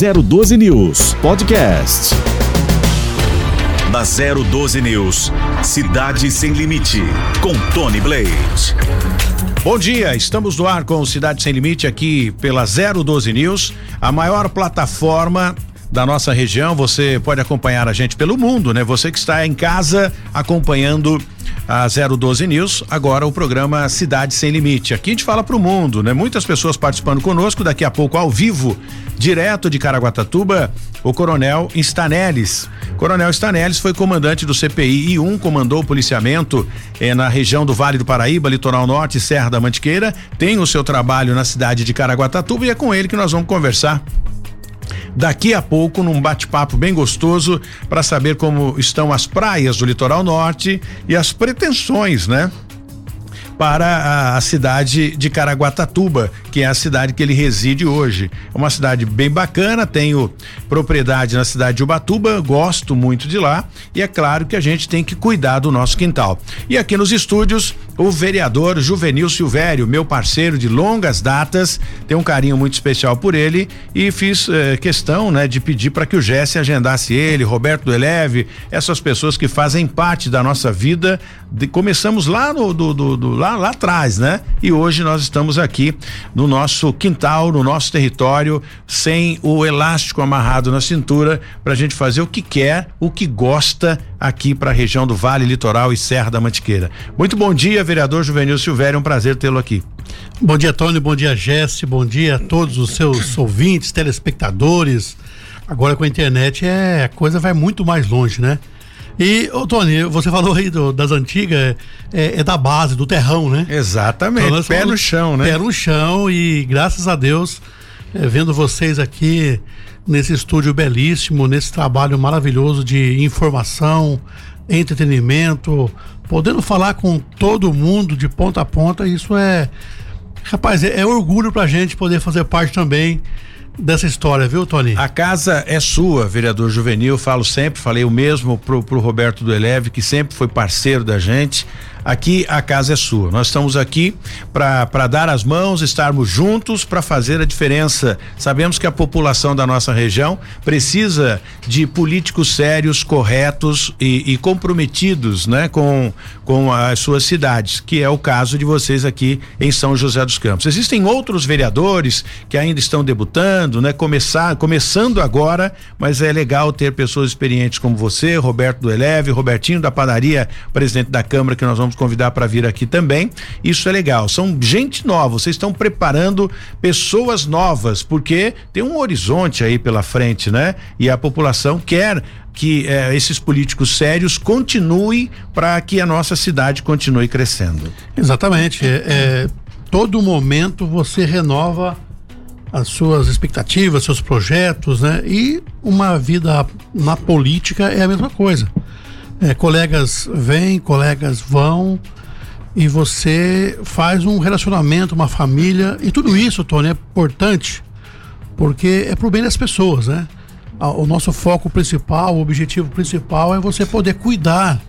012 News Podcast. Na 012 News, Cidade Sem Limite, com Tony Blade. Bom dia, estamos no ar com Cidade Sem Limite aqui pela 012 News, a maior plataforma da nossa região. Você pode acompanhar a gente pelo mundo, né? Você que está em casa acompanhando a 012 News, agora o programa Cidade Sem Limite. Aqui a gente fala para o mundo, né? Muitas pessoas participando conosco, daqui a pouco ao vivo, direto de Caraguatatuba, o Coronel Stanelis. Coronel Stanelis foi comandante do CPI e 1, comandou o policiamento eh, na região do Vale do Paraíba, Litoral Norte, Serra da Mantiqueira. Tem o seu trabalho na cidade de Caraguatatuba e é com ele que nós vamos conversar daqui a pouco num bate-papo bem gostoso para saber como estão as praias do litoral norte e as pretensões, né? para a, cidade de Caraguatatuba, que é a cidade que ele reside hoje. É uma cidade bem bacana, tenho propriedade na cidade de Ubatuba, gosto muito de lá e é claro que a gente tem que cuidar do nosso quintal. E aqui nos estúdios, o vereador Juvenil Silvério, meu parceiro de longas datas, tem um carinho muito especial por ele e fiz eh, questão, né, de pedir para que o Jesse agendasse ele, Roberto do Eleve, essas pessoas que fazem parte da nossa vida. De, começamos lá no do, do, do lá lá, atrás, né? E hoje nós estamos aqui no nosso quintal, no nosso território, sem o elástico amarrado na cintura, para a gente fazer o que quer, o que gosta aqui para a região do Vale Litoral e Serra da Mantiqueira. Muito bom dia, vereador Juvenil Silvério, é um prazer tê-lo aqui. Bom dia, Tony, bom dia, Jesse, bom dia a todos os seus ouvintes, telespectadores. Agora com a internet é a coisa vai muito mais longe, né? E, ô Tony, você falou aí do, das antigas, é, é, da base, do terrão, né? Exatamente, então, pé no chão, né? Pé no chão e graças a Deus, é, vendo vocês aqui nesse estúdio belíssimo, nesse trabalho maravilhoso de informação, entretenimento, podendo falar com todo mundo de ponta a ponta, isso é. Rapaz, é, é orgulho pra gente poder fazer parte também dessa história, viu, Tony? A casa é sua, vereador Juvenil, falo sempre, falei o mesmo pro, pro Roberto do Eleve, que sempre foi parceiro da gente. Aqui a casa é sua. Nós estamos aqui para dar as mãos, estarmos juntos para fazer a diferença. Sabemos que a população da nossa região precisa de políticos sérios, corretos e, e comprometidos, né, com com as suas cidades, que é o caso de vocês aqui em São José dos Campos. Existem outros vereadores que ainda estão debutando, né, começar começando agora, mas é legal ter pessoas experientes como você, Roberto do Eleve, Robertinho da Padaria, presidente da Câmara que nós vamos convidar para vir aqui também. Isso é legal. São gente nova, vocês estão preparando pessoas novas, porque tem um horizonte aí pela frente, né? E a população quer que eh, esses políticos sérios continuem para que a nossa cidade continue crescendo. Exatamente. É, é, todo momento você renova as suas expectativas, seus projetos, né? E uma vida na política é a mesma coisa. É, colegas vêm, colegas vão e você faz um relacionamento, uma família e tudo isso, Tony, é importante porque é pro bem das pessoas, né? O nosso foco principal, o objetivo principal é você poder cuidar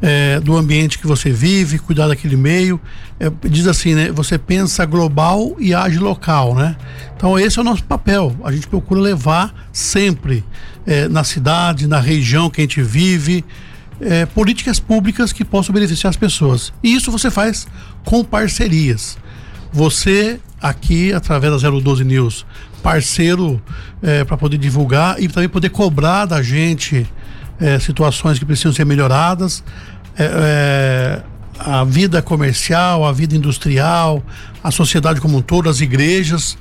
é, do ambiente que você vive, cuidar daquele meio. É, diz assim, né? Você pensa global e age local, né? Então esse é o nosso papel. A gente procura levar sempre é, na cidade, na região que a gente vive, é, políticas públicas que possam beneficiar as pessoas. E isso você faz com parcerias. Você aqui, através da 012 News, parceiro é, para poder divulgar e também poder cobrar da gente é, situações que precisam ser melhoradas. É, é a vida comercial, a vida industrial, a sociedade como um todo, as igrejas,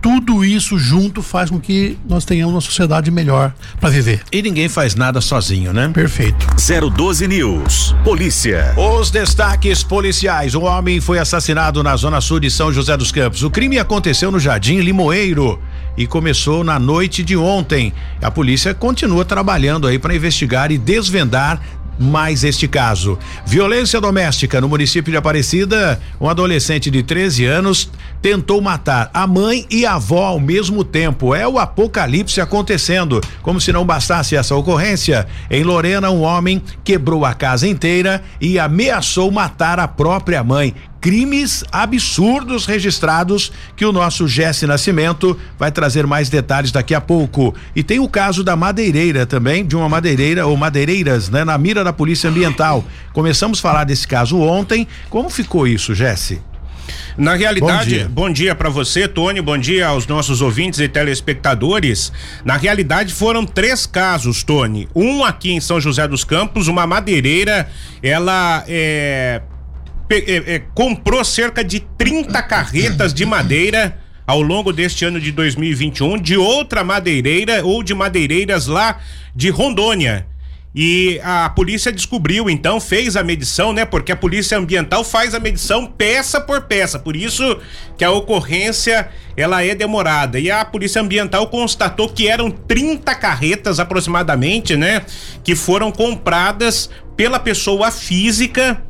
tudo isso junto faz com que nós tenhamos uma sociedade melhor para viver. E ninguém faz nada sozinho, né? Perfeito. 012 News. Polícia. Os destaques policiais. Um homem foi assassinado na zona sul de São José dos Campos. O crime aconteceu no Jardim Limoeiro e começou na noite de ontem. A polícia continua trabalhando aí para investigar e desvendar mais este caso. Violência doméstica no município de Aparecida, um adolescente de 13 anos tentou matar a mãe e a avó ao mesmo tempo. É o apocalipse acontecendo. Como se não bastasse essa ocorrência, em Lorena um homem quebrou a casa inteira e ameaçou matar a própria mãe crimes absurdos registrados que o nosso Jesse Nascimento vai trazer mais detalhes daqui a pouco. E tem o caso da madeireira também, de uma madeireira ou madeireiras, né, na mira da Polícia Ambiental. Começamos a falar desse caso ontem. Como ficou isso, Jesse? Na realidade, bom dia, dia para você, Tony, bom dia aos nossos ouvintes e telespectadores. Na realidade, foram três casos, Tony. Um aqui em São José dos Campos, uma madeireira, ela é, comprou cerca de 30 carretas de madeira ao longo deste ano de 2021 de outra madeireira ou de madeireiras lá de Rondônia. E a polícia descobriu, então, fez a medição, né? Porque a polícia ambiental faz a medição peça por peça. Por isso que a ocorrência ela é demorada. E a polícia ambiental constatou que eram 30 carretas aproximadamente, né? Que foram compradas pela pessoa física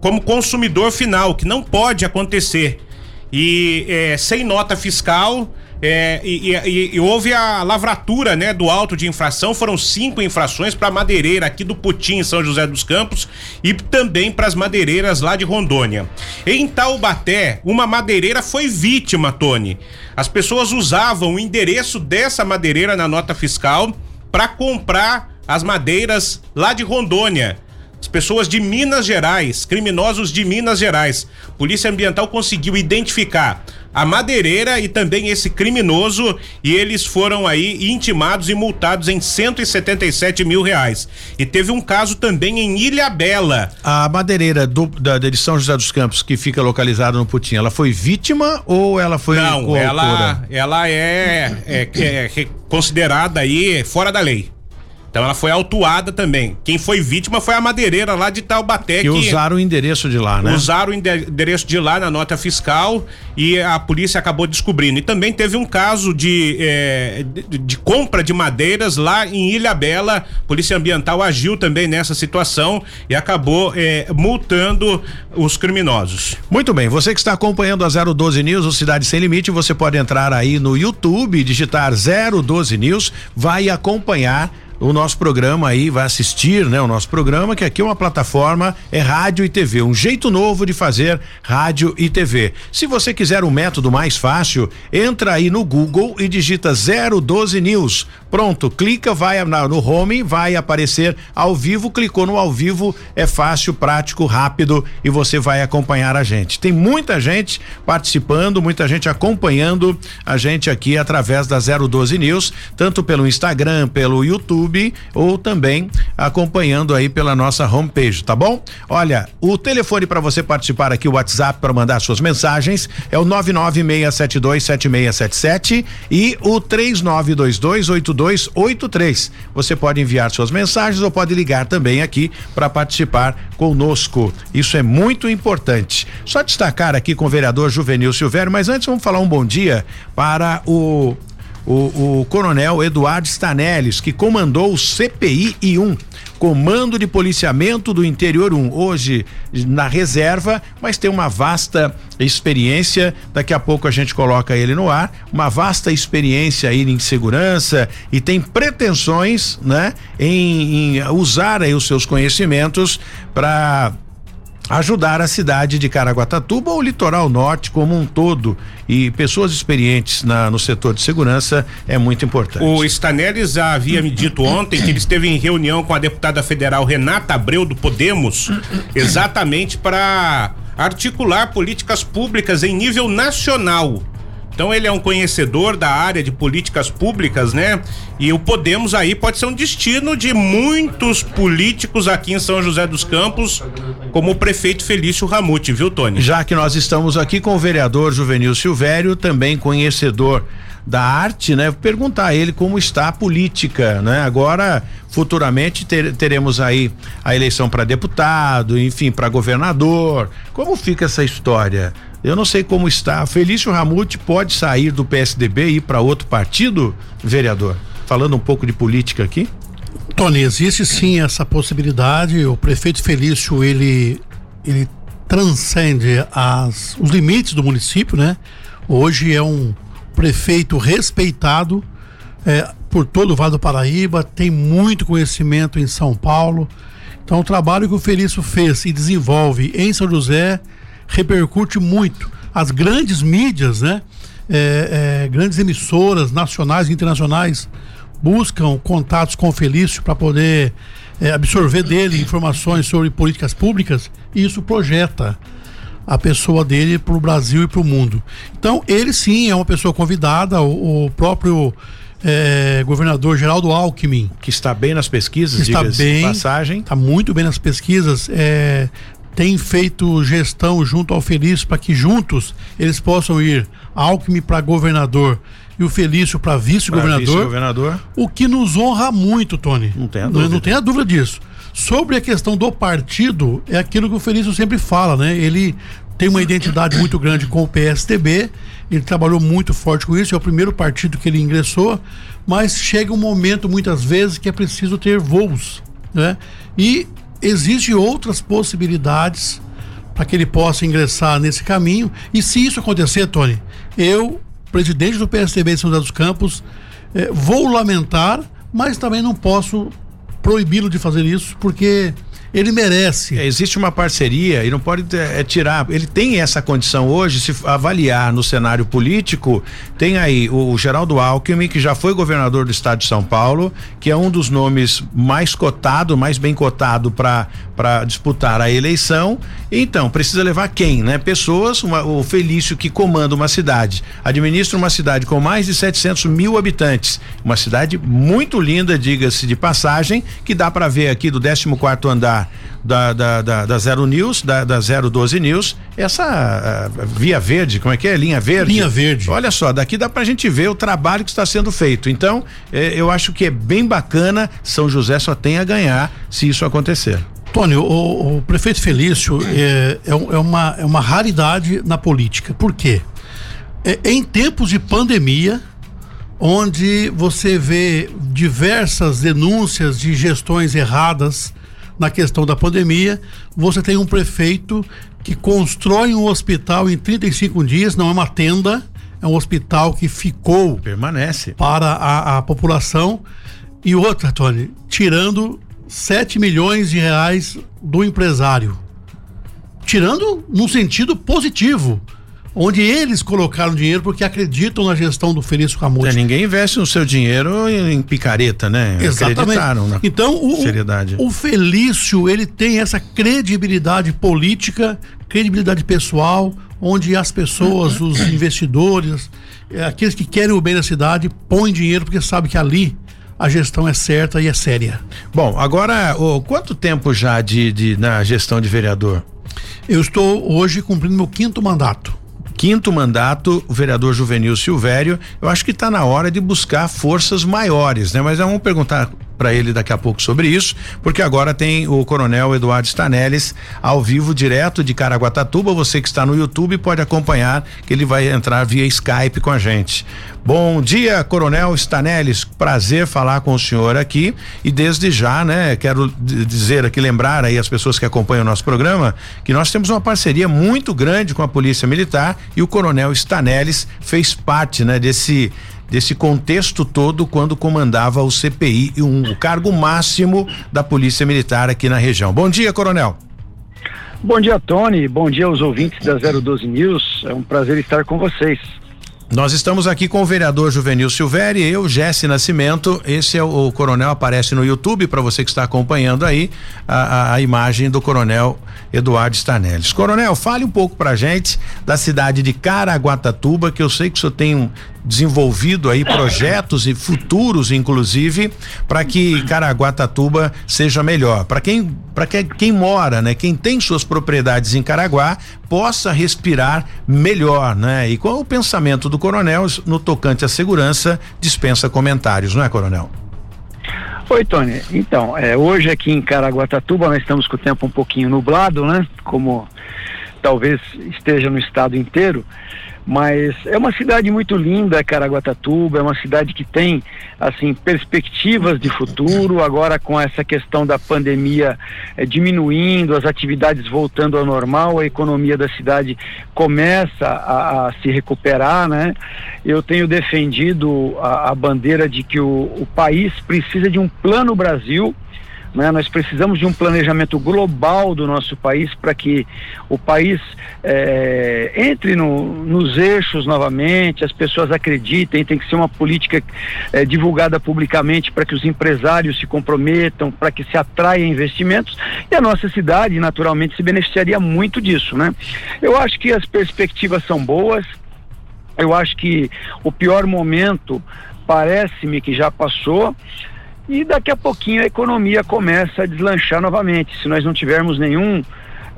como consumidor final, que não pode acontecer. E é, sem nota fiscal é, e, e, e, houve a lavratura, né, do auto de infração. Foram cinco infrações para madeireira aqui do Putim, em São José dos Campos, e também para as madeireiras lá de Rondônia. Em Taubaté, uma madeireira foi vítima, Tony. As pessoas usavam o endereço dessa madeireira na nota fiscal para comprar as madeiras lá de Rondônia. As pessoas de Minas Gerais, criminosos de Minas Gerais. Polícia Ambiental conseguiu identificar a madeireira e também esse criminoso e eles foram aí intimados e multados em 177 mil reais. E teve um caso também em Ilha Bela. A madeireira do, da, de São José dos Campos que fica localizada no Putim, ela foi vítima ou ela foi Não, ela, ela é, é, é considerada aí fora da lei. Então ela foi autuada também. Quem foi vítima foi a madeireira lá de Taubaté. Que, que usaram o endereço de lá, né? Usaram o endereço de lá na nota fiscal e a polícia acabou descobrindo. E também teve um caso de, é, de, de, compra de madeiras lá em Ilha Bela. A polícia Ambiental agiu também nessa situação e acabou é, multando os criminosos. Muito bem, você que está acompanhando a 012 News, o Cidade Sem Limite, você pode entrar aí no YouTube, digitar 012 News, vai acompanhar o nosso programa aí, vai assistir, né? O nosso programa, que aqui é uma plataforma, é rádio e TV, um jeito novo de fazer rádio e TV. Se você quiser um método mais fácil, entra aí no Google e digita 012 News. Pronto, clica, vai no home, vai aparecer ao vivo, clicou no ao vivo, é fácil, prático, rápido e você vai acompanhar a gente. Tem muita gente participando, muita gente acompanhando a gente aqui através da 012 News, tanto pelo Instagram, pelo YouTube YouTube ou também acompanhando aí pela nossa homepage, tá bom? Olha, o telefone para você participar aqui, o WhatsApp para mandar suas mensagens é o 996727677 e o 39228283. Você pode enviar suas mensagens ou pode ligar também aqui para participar conosco. Isso é muito importante. Só destacar aqui com o vereador Juvenil Silvério, mas antes vamos falar um bom dia para o o, o coronel Eduardo Stanelles, que comandou o CPI I1, Comando de Policiamento do Interior 1, hoje na reserva, mas tem uma vasta experiência. Daqui a pouco a gente coloca ele no ar, uma vasta experiência aí em segurança e tem pretensões, né, em, em usar aí os seus conhecimentos para ajudar a cidade de Caraguatatuba ou o litoral norte como um todo e pessoas experientes na, no setor de segurança é muito importante. O Stanelis havia me dito ontem que ele esteve em reunião com a deputada federal Renata Abreu do Podemos exatamente para articular políticas públicas em nível nacional então ele é um conhecedor da área de políticas públicas, né? E o Podemos aí pode ser um destino de muitos políticos aqui em São José dos Campos, como o prefeito Felício Ramute, viu, Tony? Já que nós estamos aqui com o vereador Juvenil Silvério, também conhecedor da arte, né? Perguntar a ele como está a política, né? Agora, futuramente ter, teremos aí a eleição para deputado, enfim, para governador. Como fica essa história? Eu não sei como está. Felício Ramute pode sair do PSDB e ir para outro partido, vereador? Falando um pouco de política aqui. Tony, existe sim essa possibilidade. O prefeito Felício, ele, ele transcende as, os limites do município, né? Hoje é um prefeito respeitado é, por todo o Vale do Paraíba, tem muito conhecimento em São Paulo. Então, o trabalho que o Felício fez e desenvolve em São José repercute muito. As grandes mídias, né? É, é, grandes emissoras nacionais e internacionais buscam contatos com o Felício para poder é, absorver dele informações sobre políticas públicas e isso projeta a pessoa dele para o Brasil e para o mundo. Então, ele sim é uma pessoa convidada, o, o próprio é, governador Geraldo Alckmin. Que está bem nas pesquisas, está bem, passagem. Está muito bem nas pesquisas. É, tem feito gestão junto ao Felício para que juntos eles possam ir Alckmin para governador e o Felício para vice-governador. Vice o que nos honra muito, Tony. Não tenha dúvida. Não, não tenha dúvida disso. Sobre a questão do partido, é aquilo que o Felício sempre fala, né? Ele tem uma identidade muito grande com o PSTB, ele trabalhou muito forte com isso, é o primeiro partido que ele ingressou, mas chega um momento, muitas vezes, que é preciso ter voos, né? E existem outras possibilidades para que ele possa ingressar nesse caminho, e se isso acontecer, Tony, eu, presidente do PSTB de São José dos Campos, eh, vou lamentar, mas também não posso proibi-lo de fazer isso, porque ele merece. É, existe uma parceria e não pode é, tirar. Ele tem essa condição hoje, se avaliar no cenário político, tem aí o, o Geraldo Alckmin, que já foi governador do estado de São Paulo, que é um dos nomes mais cotado, mais bem cotado para disputar a eleição. Então, precisa levar quem, né? Pessoas, uma, o Felício que comanda uma cidade, administra uma cidade com mais de 700 mil habitantes, uma cidade muito linda, diga-se de passagem, que dá para ver aqui do 14 quarto andar da, da, da, da Zero News, da, da 012 News, essa uh, via verde, como é que é? Linha verde? Linha verde. Olha só, daqui dá pra gente ver o trabalho que está sendo feito. Então, eh, eu acho que é bem bacana, São José só tem a ganhar se isso acontecer. Tony, o, o prefeito Felício é, é, é, uma, é uma raridade na política. Por quê? É, em tempos de pandemia, onde você vê diversas denúncias de gestões erradas, na questão da pandemia, você tem um prefeito que constrói um hospital em 35 dias, não é uma tenda, é um hospital que ficou permanece para a, a população e outra, Tony, tirando 7 milhões de reais do empresário. Tirando num sentido positivo onde eles colocaram dinheiro porque acreditam na gestão do Felício Camute. É, ninguém investe o seu dinheiro em picareta, né? Exatamente. Acreditaram na então, o, seriedade. O Felício, ele tem essa credibilidade política, credibilidade pessoal, onde as pessoas, os investidores, é, aqueles que querem o bem da cidade, põem dinheiro porque sabe que ali a gestão é certa e é séria. Bom, agora, oh, quanto tempo já de, de na gestão de vereador? Eu estou hoje cumprindo meu quinto mandato quinto mandato, o vereador Juvenil Silvério, eu acho que está na hora de buscar forças maiores, né? Mas vamos perguntar para ele daqui a pouco sobre isso, porque agora tem o Coronel Eduardo Stanelis ao vivo direto de Caraguatatuba. Você que está no YouTube pode acompanhar que ele vai entrar via Skype com a gente. Bom dia, Coronel Stanelis. Prazer falar com o senhor aqui e desde já, né, quero dizer aqui lembrar aí as pessoas que acompanham o nosso programa que nós temos uma parceria muito grande com a Polícia Militar e o Coronel Stanelis fez parte, né, desse desse contexto todo quando comandava o CPI e um, o cargo máximo da Polícia Militar aqui na região. Bom dia, Coronel. Bom dia, Tony. Bom dia aos ouvintes da 012 News. É um prazer estar com vocês. Nós estamos aqui com o vereador Juvenil Silvério, eu, Jesse Nascimento. Esse é o, o coronel, aparece no YouTube para você que está acompanhando aí a, a, a, imagem do coronel Eduardo Stanelis. Coronel, fale um pouco pra gente da cidade de Caraguatatuba, que eu sei que o senhor tem um, desenvolvido aí projetos e futuros, inclusive, para que Caraguatatuba seja melhor. Para quem, para que, quem mora, né, quem tem suas propriedades em Caraguá, possa respirar melhor, né? E qual é o pensamento do coronel no tocante à segurança dispensa comentários, não é, coronel? Oi, Tony. Então, é, hoje aqui em Caraguatatuba nós estamos com o tempo um pouquinho nublado, né? Como talvez esteja no estado inteiro. Mas é uma cidade muito linda, Caraguatatuba, é uma cidade que tem assim perspectivas de futuro. Agora com essa questão da pandemia é, diminuindo, as atividades voltando ao normal, a economia da cidade começa a, a se recuperar, né? Eu tenho defendido a, a bandeira de que o, o país precisa de um plano Brasil Né? Nós precisamos de um planejamento global do nosso país para que o país é, entre no, nos eixos novamente, as pessoas acreditem, tem que ser uma política é, divulgada publicamente para que os empresários se comprometam, para que se atraia investimentos e a nossa cidade naturalmente se beneficiaria muito disso, né? Eu acho que as perspectivas são boas, eu acho que o pior momento parece-me que já passou e daqui a pouquinho a economia começa a deslanchar novamente, se nós não tivermos nenhum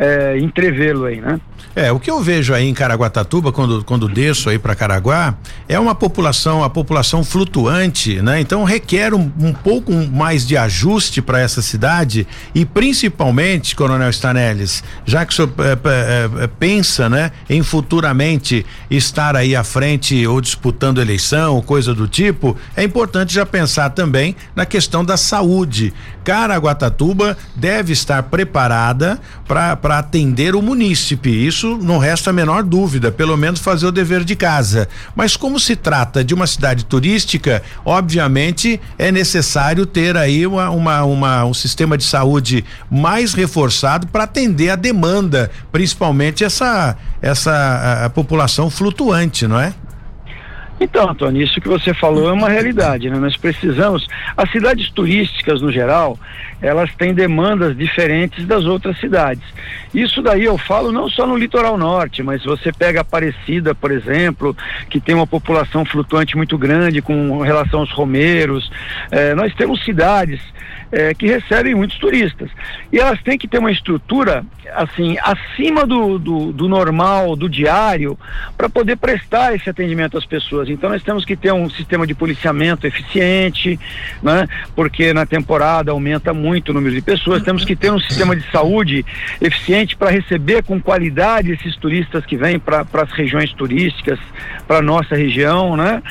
é, entrevê-lo aí, né? É, o que eu vejo aí em Caraguatatuba, quando, quando desço aí para Caraguá, é uma população, a população flutuante, né? Então requer um, um pouco mais de ajuste para essa cidade e principalmente, Coronel Stanelis, já que o senhor é, é, é, pensa, né, em futuramente estar aí à frente ou disputando eleição ou coisa do tipo, é importante já pensar também na questão da saúde. Caraguatatuba deve estar preparada para atender o munícipe. Isso não resta a menor dúvida, pelo menos fazer o dever de casa. Mas como se trata de uma cidade turística, obviamente é necessário ter aí uma, uma, uma um sistema de saúde mais reforçado para atender a demanda, principalmente essa essa a, a população flutuante, não é? Então, Antônio, isso que você falou é uma realidade, né? Nós precisamos, as cidades turísticas no geral, elas têm demandas diferentes das outras cidades. Isso daí eu falo não só no litoral norte, mas você pega Aparecida, por exemplo, que tem uma população flutuante muito grande com relação aos romeiros. Eh, nós temos cidades é, que recebem muitos turistas. E elas têm que ter uma estrutura, assim, acima do, do, do normal, do diário, para poder prestar esse atendimento às pessoas. Então nós temos que ter um sistema de policiamento eficiente, né? Porque na temporada aumenta muito o número de pessoas. Temos que ter um sistema de saúde eficiente para receber com qualidade esses turistas que vêm para as regiões turísticas, para nossa região, né?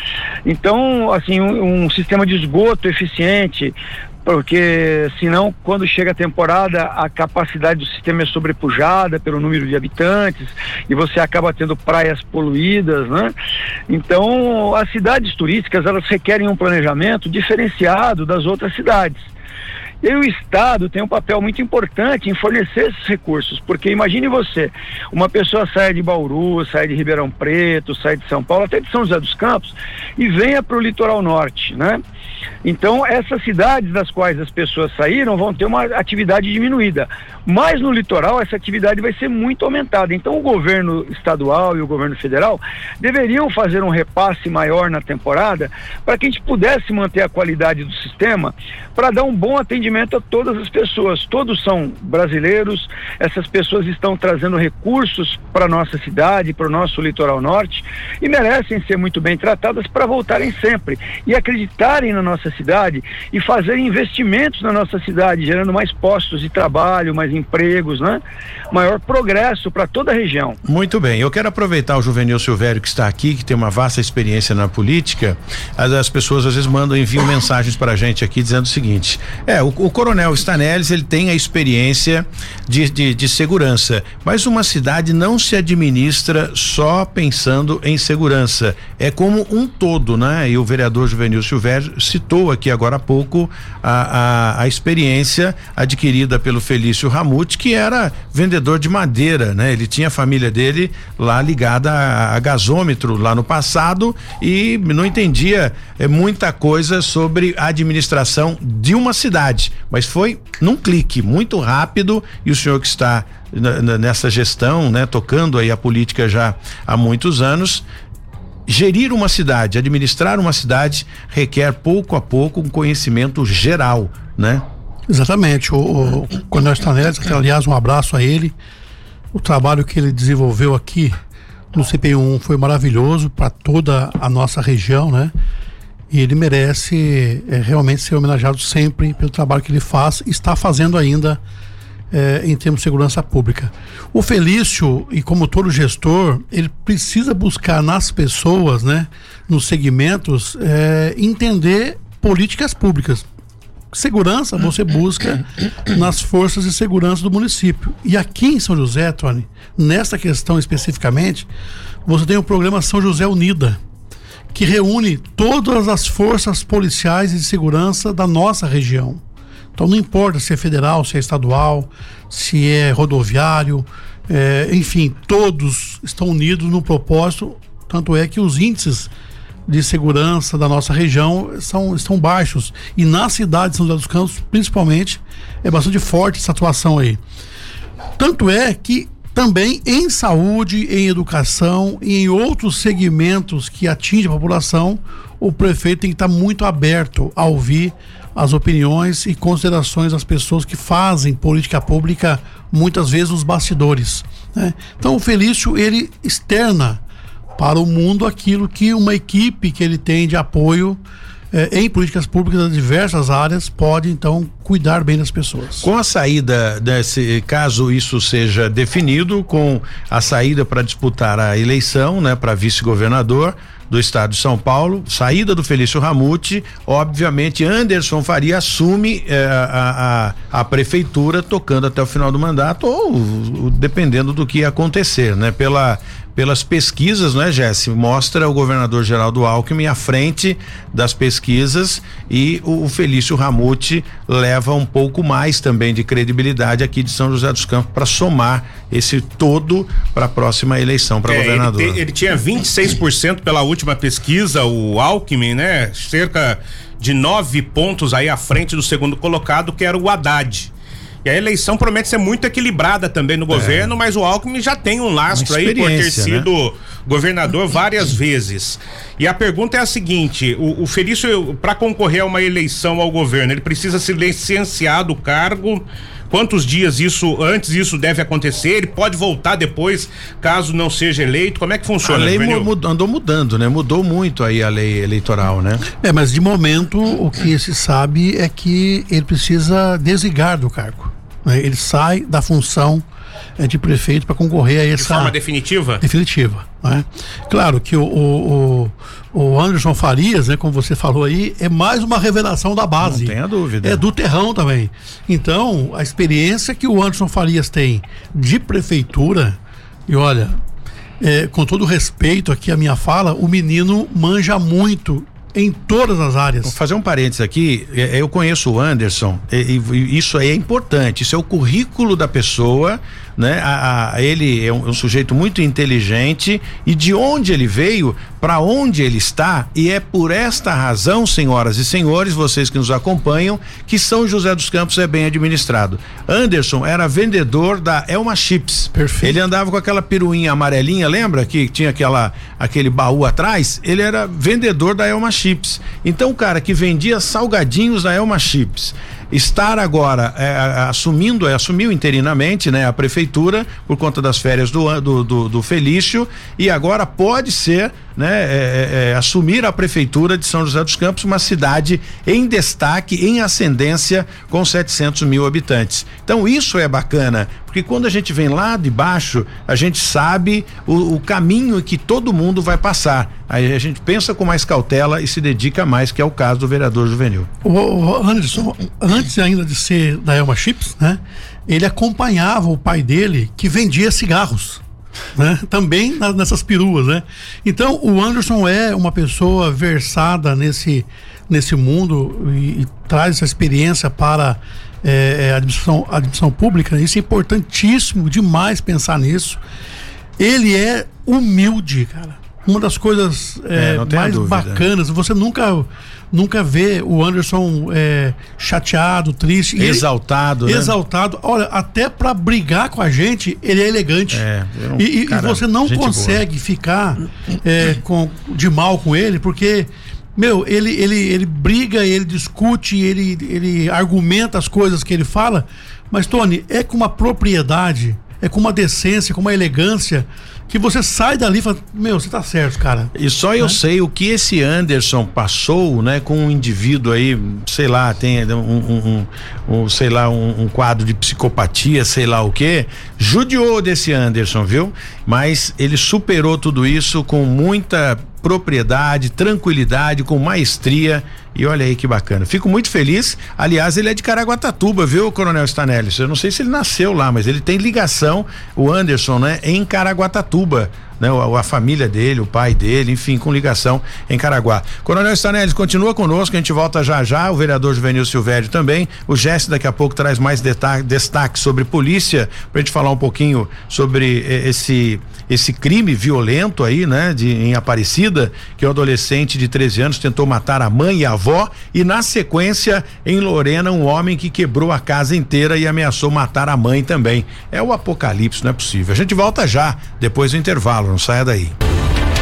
Então, assim, um, um sistema de esgoto eficiente, porque senão quando chega a temporada a capacidade do sistema é sobrepujada pelo número de habitantes e você acaba tendo praias poluídas, né? Então as cidades turísticas elas requerem um planejamento diferenciado das outras cidades. E o Estado tem um papel muito importante em fornecer esses recursos, porque imagine você, uma pessoa sai de Bauru, sai de Ribeirão Preto, sai de São Paulo, até de São José dos Campos, e venha para o litoral norte, né? Então, essas cidades das quais as pessoas saíram vão ter uma atividade diminuída. Mas no litoral, essa atividade vai ser muito aumentada. Então, o governo estadual e o governo federal deveriam fazer um repasse maior na temporada para que a gente pudesse manter a qualidade do sistema para dar um bom atendimento a todas as pessoas. Todos são brasileiros, essas pessoas estão trazendo recursos para nossa cidade, para o nosso litoral norte e merecem ser muito bem tratadas para voltarem sempre e acreditarem na nossa cidade e fazer investimentos na nossa cidade, gerando mais postos de trabalho, mais empregos, né? Maior progresso para toda a região. Muito bem. Eu quero aproveitar o Juvenil Silvério que está aqui, que tem uma vasta experiência na política. As, as pessoas às vezes mandam, enviam mensagens para a gente aqui dizendo o seguinte: é, o, o Coronel Stanelis, ele tem a experiência de, de, de segurança, mas uma cidade não se administra só pensando em segurança. É como um todo, né? E o vereador Juvenil Silvério citou aqui agora há pouco a, a, a experiência adquirida pelo Felício Ramute, que era vendedor de madeira, né? Ele tinha a família dele lá ligada a, a gasômetro lá no passado e não entendia é, muita coisa sobre a administração de uma cidade, mas foi num clique muito rápido e o senhor que está nessa gestão, né, tocando aí a política já há muitos anos, gerir uma cidade, administrar uma cidade requer pouco a pouco um conhecimento geral, né? Exatamente. O, o Coronel Stanelli, aliás, um abraço a ele. O trabalho que ele desenvolveu aqui no CP1 foi maravilhoso para toda a nossa região, né? E ele merece é, realmente ser homenageado sempre pelo trabalho que ele faz e está fazendo ainda é, em termos de segurança pública. O Felício, e como todo gestor, ele precisa buscar nas pessoas, né, nos segmentos, é, entender políticas públicas. Segurança você busca nas forças de segurança do município. E aqui em São José, Tony, nessa questão especificamente, você tem o programa São José Unida, que reúne todas as forças policiais e de segurança da nossa região Então não importa se é federal, se é estadual, se é rodoviário, é, enfim, todos estão unidos no propósito. Tanto é que os índices de segurança da nossa região são, estão baixos. E na cidade de São José dos Campos, principalmente, é bastante forte essa atuação aí. Tanto é que também em saúde, em educação e em outros segmentos que atingem a população, o prefeito tem que estar muito aberto a ouvir as opiniões e considerações das pessoas que fazem política pública, muitas vezes os bastidores. Né? Então o Felício ele externa para o mundo aquilo que uma equipe que ele tem de apoio eh, em políticas públicas de diversas áreas pode então cuidar bem das pessoas. Com a saída desse caso isso seja definido com a saída para disputar a eleição, né, para vice-governador, do estado de São Paulo, saída do Felício Ramute, obviamente Anderson Faria assume eh, a, a, a, prefeitura tocando até o final do mandato ou, dependendo do que acontecer, né? Pela pelas pesquisas, não é, Jesse? Mostra o governador Geraldo Alckmin à frente das pesquisas e o, o Felício Ramute leva um pouco mais também de credibilidade aqui de São José dos Campos para somar esse todo para a próxima eleição para é, governador. Ele, te, ele tinha 26% pela última pesquisa, o Alckmin, né? Cerca de nove pontos aí à frente do segundo colocado, que era o Haddad. E a eleição promete ser muito equilibrada também no governo, é. mas o Alckmin já tem um lastro aí por ter né? sido né? governador várias vezes. E a pergunta é a seguinte: o, o Felício, para concorrer a uma eleição ao governo, ele precisa se licenciar do cargo. Quantos dias isso antes isso deve acontecer? Ele pode voltar depois, caso não seja eleito? Como é que funciona? A lei mud, andou mudando, né? Mudou muito aí a lei eleitoral, né? É, mas de momento o que se sabe é que ele precisa desligar do cargo. Né? Ele sai da função de prefeito para concorrer a essa. De forma definitiva? Definitiva. Né? Claro que o, o, o, Anderson Farias, né, como você falou aí, é mais uma revelação da base. Não tenha dúvida. É do terrão também. Então, a experiência que o Anderson Farias tem de prefeitura, e olha, é, com todo respeito aqui a minha fala, o menino manja muito em todas as áreas. Vou fazer um parênteses aqui. É, eu conheço o Anderson, e, isso aí é importante. Isso é o currículo da pessoa né? A, a, ele é um, um, sujeito muito inteligente e de onde ele veio, para onde ele está, e é por esta razão, senhoras e senhores, vocês que nos acompanham, que São José dos Campos é bem administrado. Anderson era vendedor da Elma Chips. Perfeito. Ele andava com aquela peruinha amarelinha, lembra que tinha aquela aquele baú atrás? Ele era vendedor da Elma Chips. Então o cara que vendia salgadinhos da Elma Chips estar agora é, assumindo, é, assumiu interinamente, né, a prefeitura por conta das férias do, do, do, do Felício e agora pode ser né, é, é, é, assumir a prefeitura de São José dos Campos, uma cidade em destaque, em ascendência, com 700 mil habitantes. Então isso é bacana, porque quando a gente vem lá de baixo, a gente sabe o, o caminho que todo mundo vai passar. Aí a gente pensa com mais cautela e se dedica mais, que é o caso do vereador juvenil. O, Anderson, antes ainda de ser da Elma Chips, né? Ele acompanhava o pai dele que vendia cigarros né? Também nessas peruas, né? Então o Anderson é uma pessoa versada nesse nesse mundo e, e traz essa experiência para é, é a administração, a administração pública. Isso é importantíssimo demais pensar nisso. Ele é humilde, cara. Uma das coisas é, é mais bacanas. Você nunca nunca vê o Anderson é, chateado, triste. Exaltado. Ele, né? Exaltado. Olha, até para brigar com a gente, ele é elegante. É, um e, cara, e, você não consegue boa. ficar é, com, de mal com ele, porque. Meu, ele, ele, ele briga, ele discute, ele, ele argumenta as coisas que ele fala, mas, Tony, é com uma propriedade, é com uma decência, com uma elegância que você sai dali e fala, meu, você tá certo, cara. E só eu né? sei o que esse Anderson passou, né, com um indivíduo aí, sei lá, tem um, um, um, um sei lá, um, quadro de psicopatia, sei lá o que, judiou desse Anderson, viu? Mas ele superou tudo isso com muita propriedade, tranquilidade, com maestria. E olha aí que bacana. Fico muito feliz. Aliás, ele é de Caraguatatuba, viu, Coronel Stanelli? Eu não sei se ele nasceu lá, mas ele tem ligação, o Anderson, né, em Caraguatatuba né? A, a família dele, o pai dele, enfim, com ligação em Caraguá. Coronel Stanelli, continua conosco, a gente volta já já, o vereador Juvenil Silvério também, o Jesse daqui a pouco traz mais destaque sobre polícia, pra gente falar um pouquinho sobre eh, esse esse crime violento aí, né, de, em Aparecida, que um adolescente de 13 anos tentou matar a mãe e a avó e na sequência em Lorena um homem que quebrou a casa inteira e ameaçou matar a mãe também. É o apocalipse, não é possível. A gente volta já depois do intervalo, não saia daí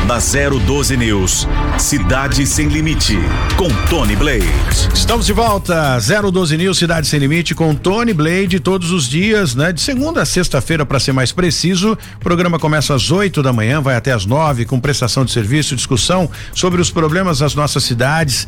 na 012 News. Cidade Sem Limite, com Tony Blade. Estamos de volta, 012 News, Cidade Sem Limite, com Tony Blade, todos os dias, né? De segunda a sexta-feira, para ser mais preciso. O programa começa às 8 da manhã, vai até às 9, com prestação de serviço, discussão sobre os problemas das nossas cidades.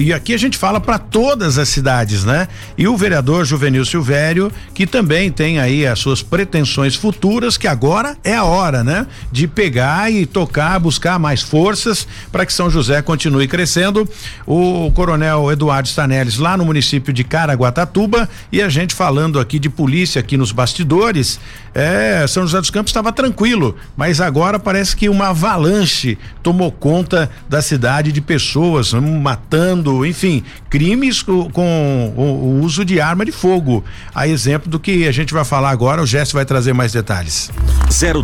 E aqui a gente fala para todas as cidades, né? E o vereador Juvenil Silvério, que também tem aí as suas pretensões futuras, que agora é a hora, né? De pegar e tocar, buscar buscar mais forças para que São José continue crescendo. O coronel Eduardo Stanelis lá no município de Caraguatatuba e a gente falando aqui de polícia aqui nos bastidores. É, São José dos Campos estava tranquilo, mas agora parece que uma avalanche tomou conta da cidade de pessoas hum, matando, enfim, crimes com, com o, o, uso de arma de fogo. A exemplo do que a gente vai falar agora, o Gesto vai trazer mais detalhes.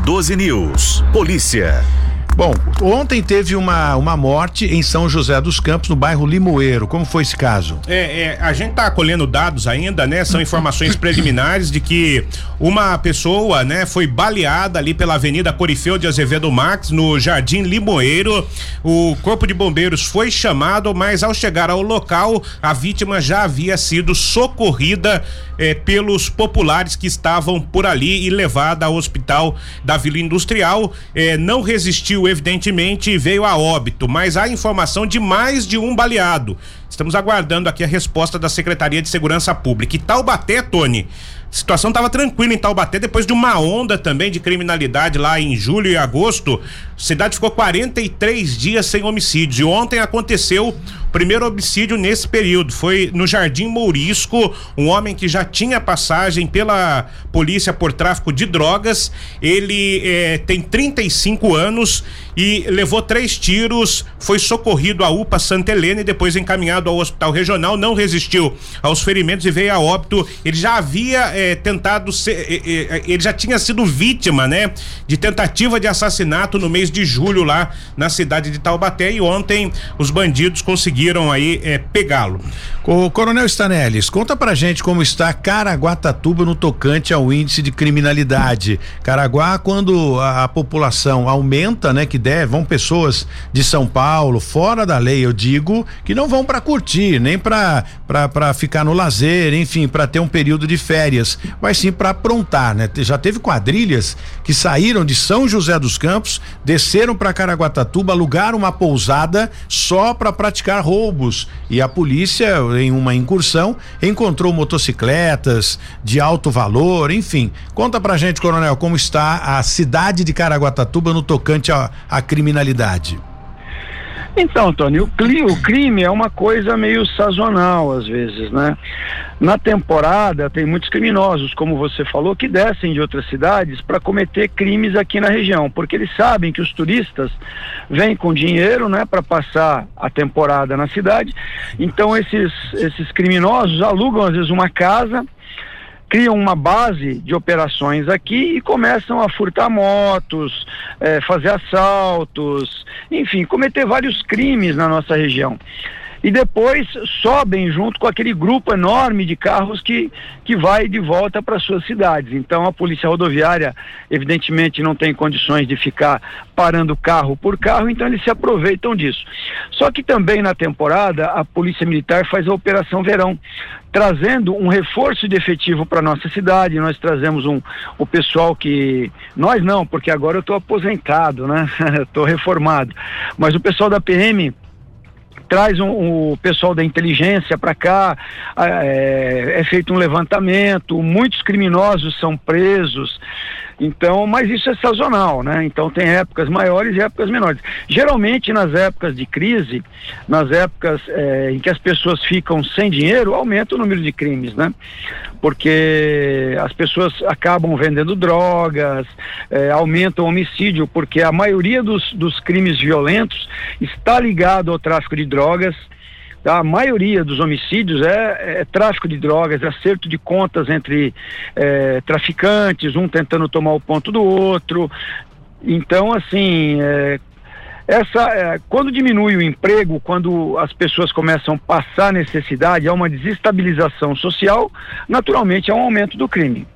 012 News. Polícia. Bom, ontem teve uma, uma morte em São José dos Campos, no bairro Limoeiro. Como foi esse caso? É, é a gente está colhendo dados ainda, né? São informações preliminares de que uma pessoa, né, foi baleada ali pela Avenida Corifeu de Azevedo Max, no Jardim Limoeiro. O corpo de bombeiros foi chamado, mas ao chegar ao local, a vítima já havia sido socorrida eh, pelos populares que estavam por ali e levada ao hospital da Vila Industrial. Eh, não resistiu evidentemente, veio a óbito, mas há informação de mais de um baleado. Estamos aguardando aqui a resposta da Secretaria de Segurança Pública. E Taubaté, Tony, a situação estava tranquila em Taubaté depois de uma onda também de criminalidade lá em julho e agosto. A cidade ficou 43 dias sem homicídios. E ontem aconteceu primeiro homicídio nesse período. Foi no Jardim Mourisco, um homem que já tinha passagem pela polícia por tráfico de drogas. Ele eh, tem 35 anos e levou três tiros. Foi socorrido à UPA Santa Helena e depois encaminhado ao hospital regional. Não resistiu aos ferimentos e veio a óbito. Ele já havia é, tentado ser, é, ele já tinha sido vítima, né, de tentativa de assassinato no mês de julho lá na cidade de Taubaté e ontem os bandidos conseguiram aí é, pegá-lo. O Coronel Stanelis, conta pra gente como está Caraguatatuba no tocante ao índice de criminalidade. Caraguá, quando a, a população aumenta, né, que der, vão pessoas de São Paulo, fora da lei, eu digo, que não vão para curtir, nem para para ficar no lazer, enfim, para ter um período de férias mas sim para aprontar, né? Já teve quadrilhas que saíram de São José dos Campos, desceram para Caraguatatuba, alugaram uma pousada só para praticar roubos e a polícia, em uma incursão, encontrou motocicletas de alto valor, enfim. Conta pra gente, coronel, como está a cidade de Caraguatatuba no tocante à criminalidade. Então, Tony, o, o crime é uma coisa meio sazonal às vezes, né? Na temporada tem muitos criminosos, como você falou, que descem de outras cidades para cometer crimes aqui na região, porque eles sabem que os turistas vêm com dinheiro, né, para passar a temporada na cidade. Então esses esses criminosos alugam às vezes uma casa criam uma base de operações aqui e começam a furtar motos, é, fazer assaltos, enfim, cometer vários crimes na nossa região e depois sobem junto com aquele grupo enorme de carros que, que vai de volta para suas cidades. Então a polícia rodoviária, evidentemente, não tem condições de ficar parando carro por carro, então eles se aproveitam disso. Só que também na temporada a polícia militar faz a operação verão, trazendo um reforço de efetivo para nossa cidade. Nós trazemos um o pessoal que nós não, porque agora eu estou aposentado, né? Estou reformado. Mas o pessoal da PM traz um, o pessoal da inteligência para cá, é, é, feito um levantamento, muitos criminosos são presos. Então, mas isso é sazonal, né? Então tem épocas maiores e épocas menores. Geralmente nas épocas de crise, nas épocas é, em que as pessoas ficam sem dinheiro, aumenta o número de crimes, né? Porque as pessoas acabam vendendo drogas, é, aumenta o homicídio, porque a maioria dos, dos crimes violentos está ligado ao tráfico de drogas? A maioria dos homicídios é, é, tráfico de drogas, é acerto de contas entre é, traficantes, um tentando tomar o ponto do outro. Então, assim, é, essa, é, quando diminui o emprego, quando as pessoas começam a passar necessidade, há uma desestabilização social, naturalmente há um aumento do crime.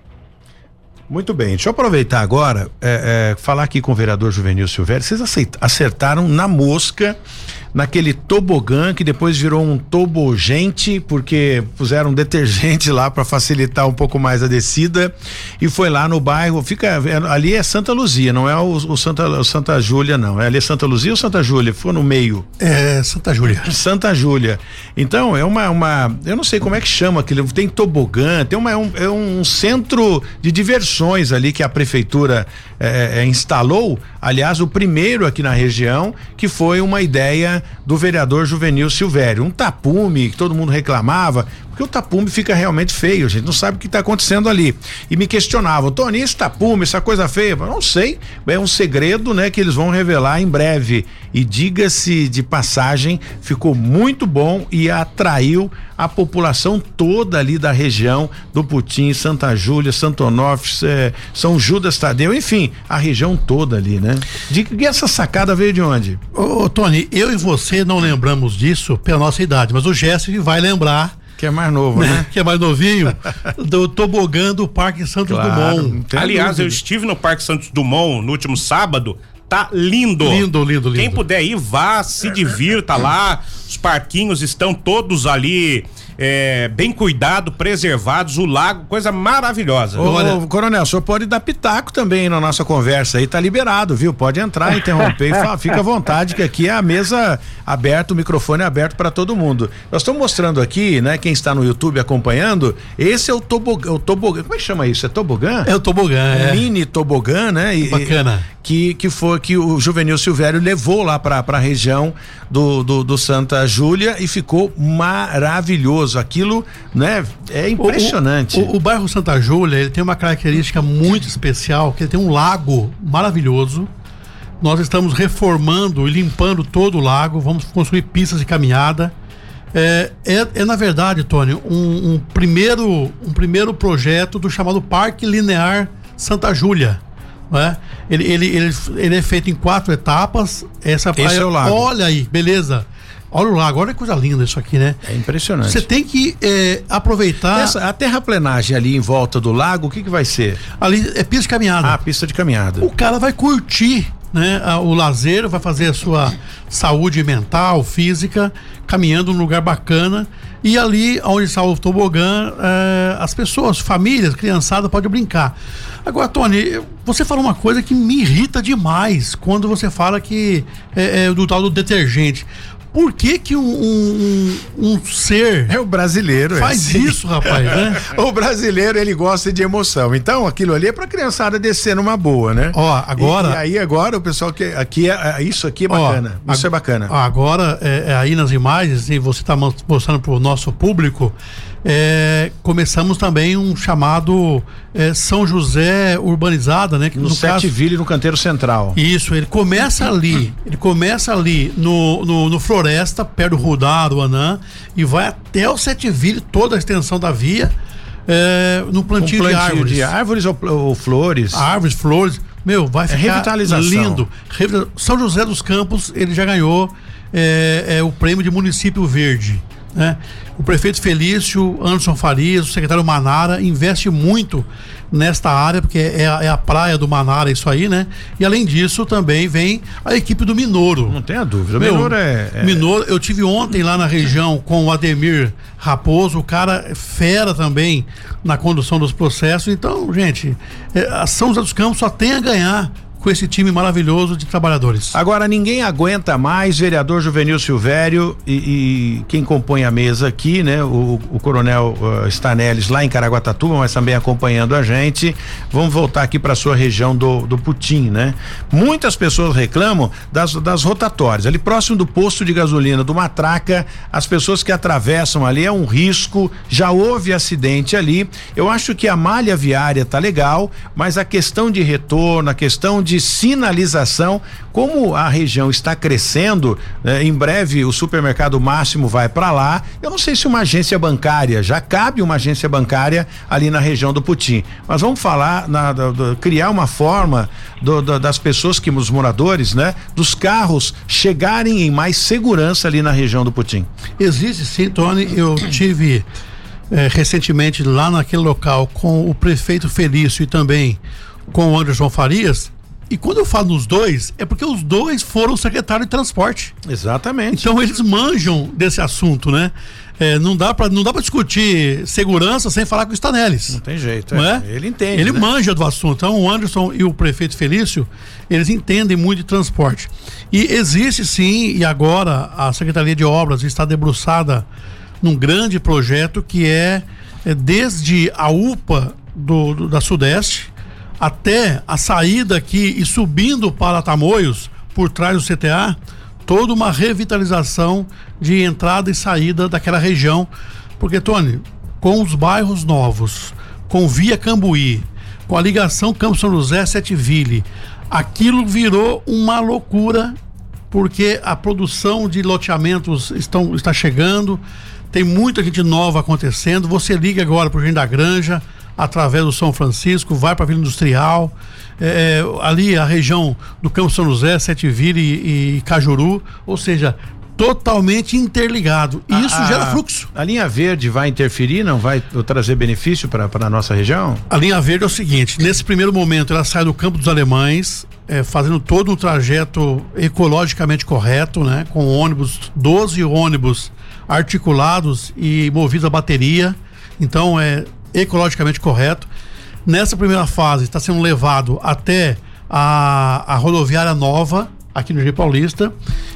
Muito bem, deixa eu aproveitar agora, é, é, falar aqui com o vereador Juvenil Silvério. Vocês acertaram na mosca naquele tobogã que depois virou um tobogente, porque puseram um detergente lá para facilitar um pouco mais a descida e foi lá no bairro, fica ali é Santa Luzia, não é o, o Santa o Santa Júlia não, é ali é Santa Luzia ou Santa Júlia? Foi no meio. É Santa Júlia. Santa Júlia. Então é uma uma, eu não sei como é que chama aquilo, tem tobogã, tem uma é um, é um centro de diversões ali que a prefeitura é, é, instalou, aliás, o primeiro aqui na região, que foi uma ideia do vereador Juvenil Silvério. Um tapume que todo mundo reclamava, porque o tapume fica realmente feio, a gente não sabe o que está acontecendo ali. E me questionavam, Tony, esse tapume, essa coisa feia? Eu não sei, é um segredo, né, que eles vão revelar em breve. E diga-se de passagem, ficou muito bom e atraiu a população toda ali da região do Putim, Santa Júlia, Santo Onofre, São Judas Tadeu, enfim, a região toda ali, né? Diga que essa sacada veio de onde? Ô, ô, Tony, eu e você não lembramos disso pela nossa idade, mas o Jéssica vai lembrar que é mais novo, né? que é mais novinho, do tobogã do Parque Santos claro, Dumont. Aliás, dúvida. eu estive no Parque Santos Dumont no último sábado. Tá lindo. Lindo, lindo, lindo. Quem puder ir, vá, se divirta lá. Os parquinhos estão todos ali é, bem cuidado, preservados, o lago, coisa maravilhosa. Ô, Olha, coronel, o senhor pode dar pitaco também na nossa conversa aí, tá liberado, viu? Pode entrar, interromper e fala, fica à vontade que aqui é a mesa aberta, o microfone é aberto para todo mundo. Nós estamos mostrando aqui, né, quem está no YouTube acompanhando, esse é o tobogã, o tobogã, como é que chama isso? É tobogã? É o tobogã, é. Mini tobogã, né? E, Bacana. Que, que foi que o Juvenil Silvério levou lá para a região do, do, do Santa Júlia e ficou maravilhoso. Aquilo, né? É impressionante. O, o, o, o, bairro Santa Júlia, ele tem uma característica muito especial, que ele tem um lago maravilhoso. Nós estamos reformando e limpando todo o lago, vamos construir pistas de caminhada. É, é, é na verdade, Tony, um, um, primeiro, um primeiro projeto do chamado Parque Linear Santa Júlia. Né? Ele, ele, ele, ele é feito em quatro etapas. Essa praia, Esse é o lago. olha aí, beleza. Olha o lago, olha que coisa linda isso aqui, né? É impressionante. Você tem que é, aproveitar. Essa, a terraplenagem ali em volta do lago, o que, que vai ser? Ali é pista de caminhada. Ah, pista de caminhada. O cara vai curtir né, o lazer, vai fazer a sua saúde mental, física, caminhando num lugar bacana. E ali, onde está o tobogã, é, as pessoas, famílias, criançada, pode brincar. Agora, Tony, você falou uma coisa que me irrita demais quando você fala que é, é do tal do detergente. Por que que um, um, um, ser é o brasileiro faz é assim. isso, rapaz? Né? o brasileiro ele gosta de emoção. Então aquilo ali é para criançada descer numa boa, né? Ó, agora. E, e aí agora o pessoal que aqui é, é isso aqui é bacana. Ó, isso é bacana. Agora é, é, aí nas imagens e você está mostrando para o nosso público é, começamos também um chamado é, São José urbanizada, né? Que no, no Sete caso, no canteiro central. Isso, ele começa ali, ele começa ali no, no, no Floresta, perto do Rudar, do Anã, e vai até o Sete Ville, toda a extensão da via, é, no plantio, um plantio de árvores. De árvores ou, ou, flores? Árvores, flores. Meu, vai é ficar revitalização. lindo. São José dos Campos, ele já ganhou é, é, o prêmio de município verde. Né? O prefeito Felício, Anderson Farias, o secretário Manara investe muito nesta área, porque é a, é a, praia do Manara, isso aí, né? E além disso, também vem a equipe do Minoro. Não tenha dúvida. Meu, Minoro é, é. Minoro, eu tive ontem lá na região com o Ademir Raposo, o cara fera também na condução dos processos. Então, gente, é, a São José dos Campos só tem a ganhar com esse time maravilhoso de trabalhadores. Agora ninguém aguenta mais, vereador Juvenil Silvério e, e quem compõe a mesa aqui, né? O, o coronel uh, Stanelis lá em Caraguatatuba, mas também acompanhando a gente. Vamos voltar aqui para sua região do, do Putim, né? Muitas pessoas reclamam das, das rotatórias. Ali próximo do posto de gasolina do Matraca, as pessoas que atravessam ali é um risco, já houve acidente ali. Eu acho que a malha viária tá legal, mas a questão de retorno, a questão de de sinalização. Como a região está crescendo, né, em breve o supermercado máximo vai para lá. Eu não sei se uma agência bancária já cabe uma agência bancária ali na região do Putim. Mas vamos falar na, criar uma forma do, das pessoas que os moradores, né, dos carros chegarem em mais segurança ali na região do Putim. Existe sim, Tony. Eu tive eh, recentemente lá naquele local com o prefeito Felício e também com o Anderson Farias e quando eu falo nos dois, é porque os dois foram secretário de transporte. Exatamente. Então eles manjam desse assunto, né? É, não dá para não dá para discutir segurança sem falar com o Stanelis. Não tem jeito, não é? é? Ele entende. Ele né? manja do assunto. Então o Anderson e o prefeito Felício, eles entendem muito de transporte. E existe sim, e agora a Secretaria de Obras está debruçada num grande projeto que é, é desde a UPA do, do da Sudeste até a saída aqui e subindo para Tamoios, por trás do CTA, toda uma revitalização de entrada e saída daquela região. Porque, Tony, com os bairros novos, com Via Cambuí, com a ligação Campo São José Setiville, aquilo virou uma loucura, porque a produção de loteamentos estão, está chegando, tem muita gente nova acontecendo. Você liga agora para o da Granja, através do São Francisco, vai para a Vila Industrial, é, é, ali a região do Campo São José, Sete Vila e, e Cajuru, ou seja, totalmente interligado. E isso a, gera fluxo. A linha verde vai interferir, não vai trazer benefício para a nossa região? A linha verde é o seguinte: nesse primeiro momento, ela sai do Campo dos Alemães, é, fazendo todo um trajeto ecologicamente correto, né? Com ônibus, 12 ônibus articulados e movidos a bateria. Então, é ecologicamente correto. Nessa primeira fase está sendo levado até a, a rodoviária nova aqui no Rio Paulista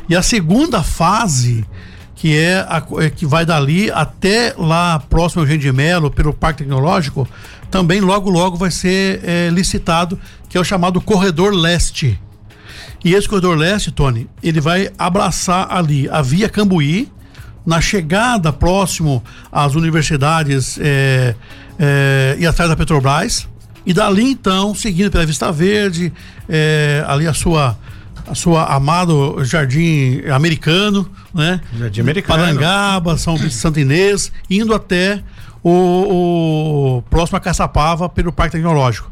e a segunda fase que é a, é, que vai dali até lá próximo ao de Melo pelo Parque Tecnológico também logo logo vai ser é, licitado que é o chamado corredor leste e esse corredor leste Tony ele vai abraçar ali a via Cambuí na chegada próximo às universidades é, é, e atrás da Petrobras. E dali então, seguindo pela Vista Verde, é, ali a sua a sua amado jardim americano, né? Jardim americano. Parangaba, São Vicente Santo Inês, indo até o, o próximo a Caçapava pelo Parque Tecnológico.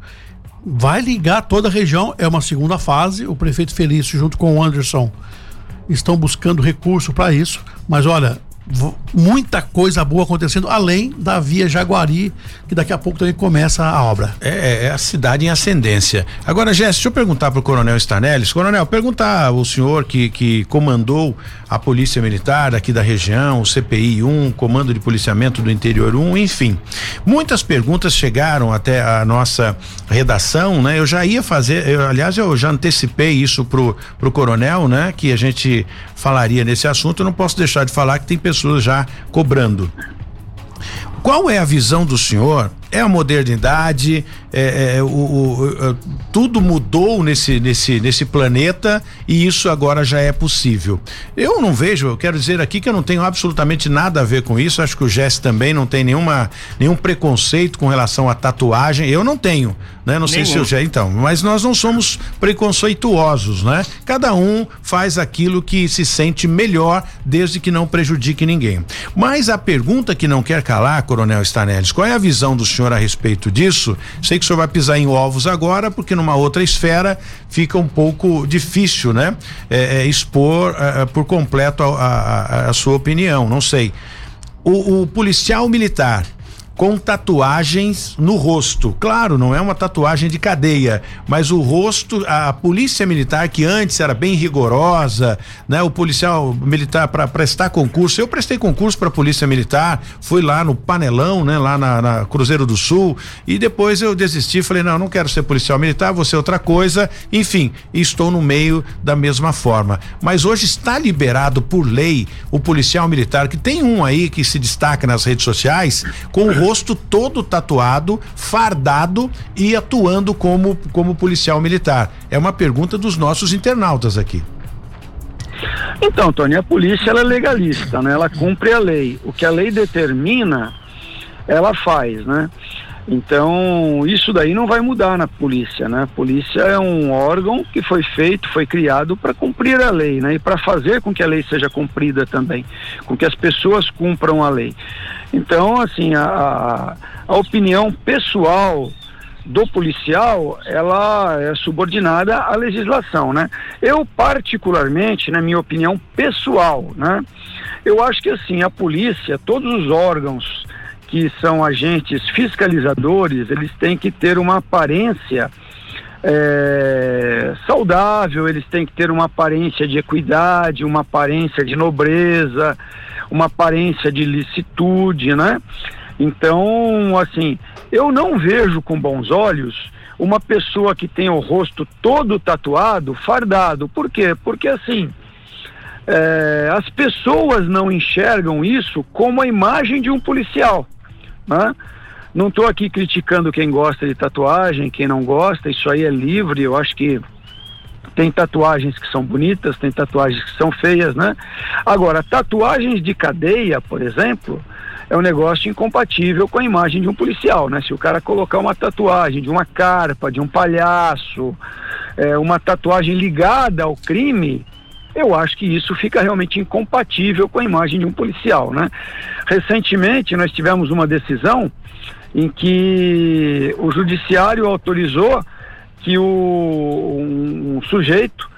Vai ligar toda a região, é uma segunda fase. O prefeito Felício, junto com o Anderson, estão buscando recurso para isso. Mas olha, muita coisa boa acontecendo, além da Via Jaguari, que daqui a pouco também começa a obra. É, é, é a cidade em ascendência. Agora, Jéssica, deixa eu perguntar para o Coronel Stanelis. Coronel, perguntar ao senhor que, que comandou a Polícia Militar aqui da região, o CPI 1, Comando de Policiamento do Interior 1, enfim. Muitas perguntas chegaram até a nossa redação, né? Eu já ia fazer, eu, aliás, eu já antecipei isso pro, pro coronel, né? Que a gente falaria nesse assunto. Eu não posso deixar de falar que tem pessoas já cobrando. Qual é a visão do senhor é a modernidade, é, é, o, o, tudo mudou nesse, nesse, nesse planeta e isso agora já é possível. Eu não vejo, eu quero dizer aqui que eu não tenho absolutamente nada a ver com isso, acho que o Jess também não tem nenhuma, nenhum preconceito com relação à tatuagem, eu não tenho, né? Não sei se eu já, então, mas nós não somos preconceituosos, né? Cada um faz aquilo que se sente melhor desde que não prejudique ninguém. Mas a pergunta que não quer calar, Coronel Stanelis, qual é a visão do senhor senhor a respeito disso. Sei que o senhor vai pisar em ovos agora, porque numa outra esfera fica um pouco difícil, né? É, é, expor é, é por completo a, a, a, sua opinião, não sei. O, o policial militar com tatuagens no rosto. Claro, não é uma tatuagem de cadeia, mas o rosto, a polícia militar que antes era bem rigorosa, né? O policial militar para prestar concurso, eu prestei concurso para polícia militar, fui lá no Panelão, né? Lá na, na, Cruzeiro do Sul e depois eu desisti, falei não, não quero ser policial militar, vou ser outra coisa. Enfim, estou no meio da mesma forma. Mas hoje está liberado por lei o policial militar que tem um aí que se destaca nas redes sociais com o rosto todo tatuado, fardado e atuando como, como policial militar? É uma pergunta dos nossos internautas aqui. Então, Tony, a polícia é legalista, né? Ela cumpre a lei. O que a lei determina, ela faz, né? Então, isso daí não vai mudar na polícia, né? A polícia é um órgão que foi feito, foi criado para cumprir a lei, né? E para fazer com que a lei seja cumprida também, com que as pessoas cumpram a lei. Então, assim, a, a opinião pessoal do policial, ela é subordinada à legislação, né? Eu particularmente, na minha opinião pessoal, né? Eu acho que assim, a polícia, todos os órgãos que são agentes fiscalizadores, eles têm que ter uma aparência é, saudável, eles têm que ter uma aparência de equidade, uma aparência de nobreza, uma aparência de licitude, né? Então, assim, eu não vejo com bons olhos uma pessoa que tem o rosto todo tatuado, fardado. Por quê? Porque assim, é, as pessoas não enxergam isso como a imagem de um policial. Né? Não estou aqui criticando quem gosta de tatuagem, quem não gosta, isso aí é livre, eu acho que tem tatuagens que são bonitas, tem tatuagens que são feias, né? Agora, tatuagens de cadeia, por exemplo, é um negócio incompatível com a imagem de um policial, né? Se o cara colocar uma tatuagem de uma carpa, de um palhaço, é, uma tatuagem ligada ao crime, eu acho que isso fica realmente incompatível com a imagem de um policial, né? Recentemente nós tivemos uma decisão em que o judiciário autorizou que o, um, um sujeito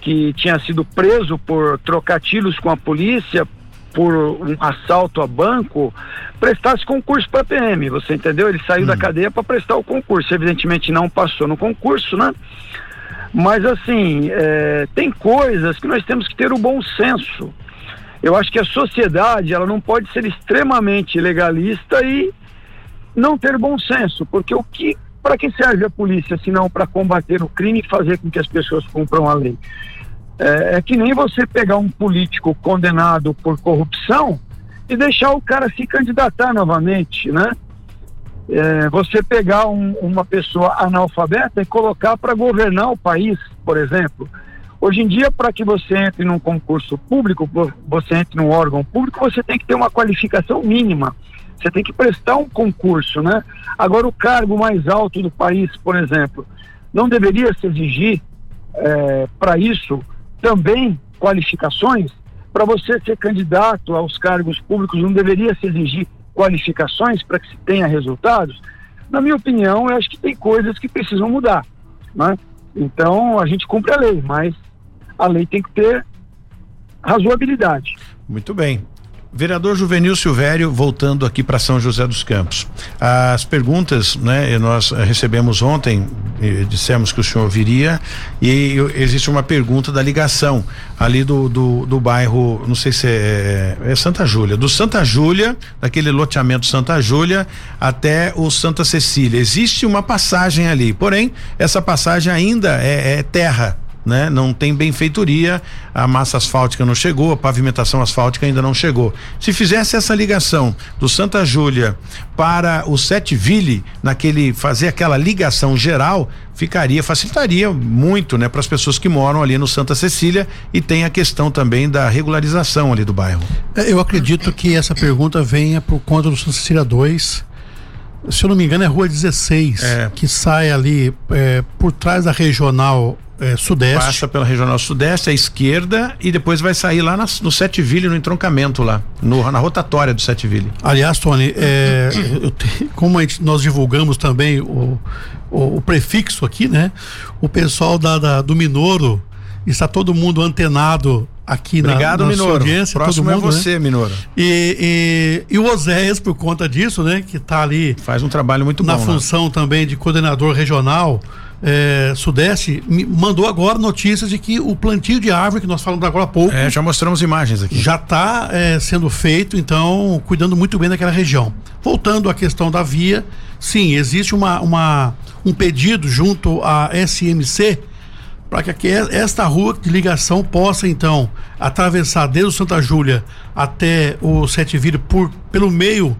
que tinha sido preso por trocar tiros com a polícia por um assalto a banco prestasse concurso para PM, você entendeu? Ele saiu hum. da cadeia para prestar o concurso, evidentemente não passou no concurso, né? Mas assim, é, tem coisas que nós temos que ter o bom senso. Eu acho que a sociedade ela não pode ser extremamente legalista e não ter bom senso, porque o que para que serve a polícia se não para combater o crime e fazer com que as pessoas cumpram a lei? É, é, que nem você pegar um político condenado por corrupção e deixar o cara se candidatar novamente, né? É, você pegar um, uma pessoa analfabeta e colocar para governar o país, por exemplo. Hoje em dia, para que você entre num concurso público, você entre num órgão público, você tem que ter uma qualificação mínima. Você tem que prestar um concurso, né? Agora, o cargo mais alto do país, por exemplo, não deveria se exigir é, para isso também qualificações? Para você ser candidato aos cargos públicos, não deveria se exigir qualificações para que se tenha resultados? Na minha opinião, eu acho que tem coisas que precisam mudar. Né? Então, a gente cumpre a lei, mas a lei tem que ter razoabilidade. Muito bem. Vereador Juvenil Silvério, voltando aqui para São José dos Campos. As perguntas, né, nós recebemos ontem, dissemos que o senhor viria, e existe uma pergunta da ligação ali do, do, do bairro, não sei se é, é Santa Júlia, do Santa Júlia, daquele loteamento Santa Júlia até o Santa Cecília. Existe uma passagem ali, porém, essa passagem ainda é, é terra né? Não tem benfeitoria, a massa asfáltica não chegou, a pavimentação asfáltica ainda não chegou. Se fizesse essa ligação do Santa Júlia para o Sete Ville, naquele fazer aquela ligação geral, ficaria facilitaria muito, né, para as pessoas que moram ali no Santa Cecília e tem a questão também da regularização ali do bairro. É, eu acredito que essa pergunta venha por conta do Santa Cecília 2. Se eu não me engano, é Rua 16, é. que sai ali é, por trás da regional é, Sudeste. Passa pela Regional Sudeste, à esquerda, e depois vai sair lá na, no Sete Ville, no entroncamento lá, no, na rotatória do Sete Ville. Aliás, Tony, é, te, como gente, nós divulgamos também o, o, o, prefixo aqui, né? O pessoal da, da, do Minoro está todo mundo antenado aqui Obrigado, na, na Minoro. audiência. Próximo todo mundo, é você, né? Minoro. E, e, e o Oséias, por conta disso, né, que está ali Faz um trabalho muito na bom. né? função também de coordenador regional eh, Sudeste, me mandou agora notícias de que o plantio de árvore, que nós falamos agora há pouco, É, já mostramos imagens aqui. já está sendo feito, então, cuidando muito bem daquela região. Voltando à questão da via, sim, existe uma, uma, um pedido junto à SMC para que aqui- esta rua de ligação possa, então, atravessar desde o Santa Júlia até o Sete Vira por, pelo meio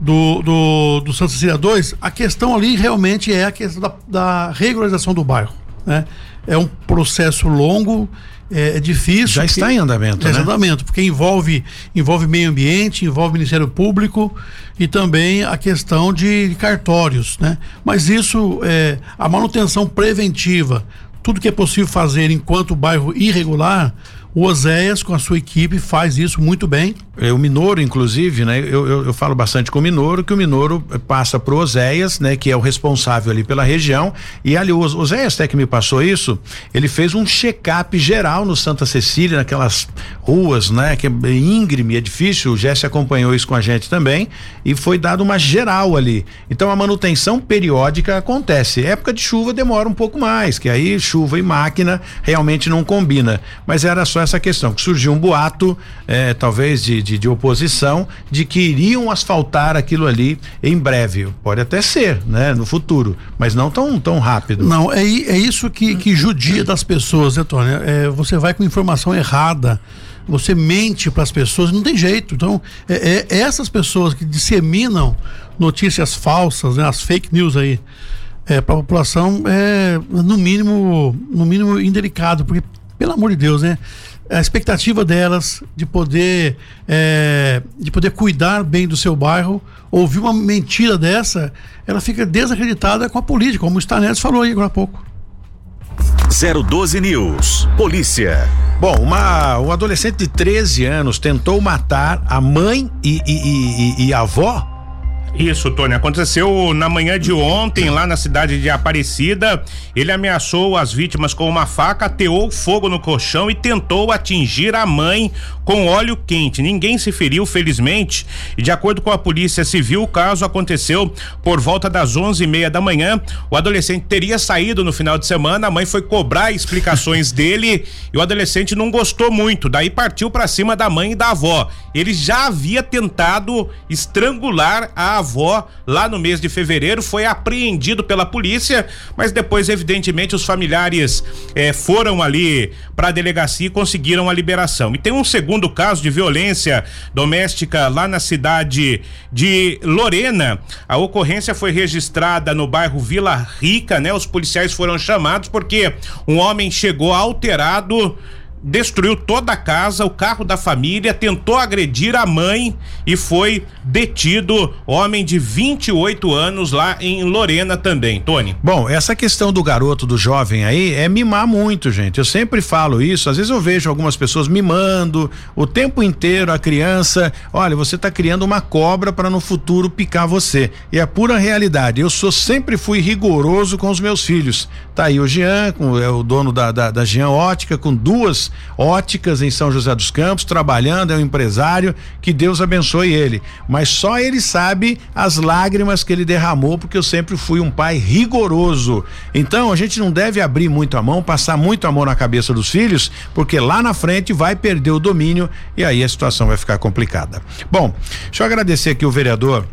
do, do, do Santa Cecília 2. A questão ali realmente é a questão da, da regularização do bairro. Né? É um processo longo, é, é difícil. Já está em andamento, É, né? Exatamente, porque envolve, envolve meio ambiente, envolve Ministério Público e também a questão de cartórios, né? Mas isso, é, a manutenção preventiva, tudo que é possível fazer enquanto o bairro irregular, o Oséias com a sua equipe faz isso muito bem. É, o Minoro, inclusive, né? Eu, eu, eu falo bastante com o Minoro, que o Minoro passa pro Oséias, né? Que é o responsável ali pela região. E ali, o Os- Oséias até que me passou isso, ele fez um check-up geral no Santa Cecília, naquelas ruas, né? Que é íngreme, é difícil. O Jesse acompanhou isso com a gente também. E foi dado uma geral ali. Então a manutenção periódica acontece. Época de chuva demora um pouco mais, que aí chuva e máquina realmente não combina. Mas era só essa questão, que surgiu um boato, eh, talvez de, de, oposição, de que iriam asfaltar aquilo ali em breve. Pode até ser, né? No futuro, mas não tão, tão rápido. Não, é, é isso que, que judia das pessoas, né, Tony? É, você vai com informação errada, você mente para as pessoas, não tem jeito. Então, é, é- essas pessoas que disseminam notícias falsas, né, as fake news aí, é, para a população é no mínimo, no mínimo indelicado, porque pelo amor de Deus, né? A expectativa delas de poder é, de poder cuidar bem do seu bairro, ouvir uma mentira dessa, ela fica desacreditada com a política, como o Stanelis falou aí agora há pouco. 012 News. Polícia. Bom, uma, um adolescente de 13 anos tentou matar a mãe e, e, e- e- e a avó. Isso, Tony, aconteceu na manhã de ontem lá na cidade de Aparecida. Ele ameaçou as vítimas com uma faca, ateou fogo no colchão e tentou atingir a mãe com óleo quente. Ninguém se feriu, felizmente. E de acordo com a Polícia Civil, o caso aconteceu por volta das onze e meia da manhã. O adolescente teria saído no final de semana. A mãe foi cobrar explicações dele e o adolescente não gostou muito. Daí partiu para cima da mãe e da avó. Ele já havia tentado estrangular a avó lá no mês de fevereiro, foi apreendido pela polícia, mas depois, evidentemente, os familiares eh, foram ali para a delegacia e conseguiram a liberação. E tem um segundo caso de violência doméstica lá na cidade de Lorena. A ocorrência foi registrada no bairro Vila Rica, né? Os policiais foram chamados porque um homem chegou alterado destruiu toda a casa, o carro da família, tentou agredir a mãe e foi detido, homem de 28 anos lá em Lorena também, Tony. Bom, essa questão do garoto, do jovem aí, é mimar muito, gente. Eu sempre falo isso. Às vezes eu vejo algumas pessoas mimando o tempo inteiro a criança. Olha, você está criando uma cobra para no futuro picar você. E é pura realidade. Eu sou sempre fui rigoroso com os meus filhos. Tá aí o Jean, com, é o dono da, da, da Jean Ótica, com duas óticas em São José dos Campos, trabalhando, é um empresário. Que Deus abençoe ele. Mas só ele sabe as lágrimas que ele derramou, porque eu sempre fui um pai rigoroso. Então a gente não deve abrir muito a mão, passar muito a mão na cabeça dos filhos, porque lá na frente vai perder o domínio e aí a situação vai ficar complicada. Bom, deixa eu agradecer aqui o vereador.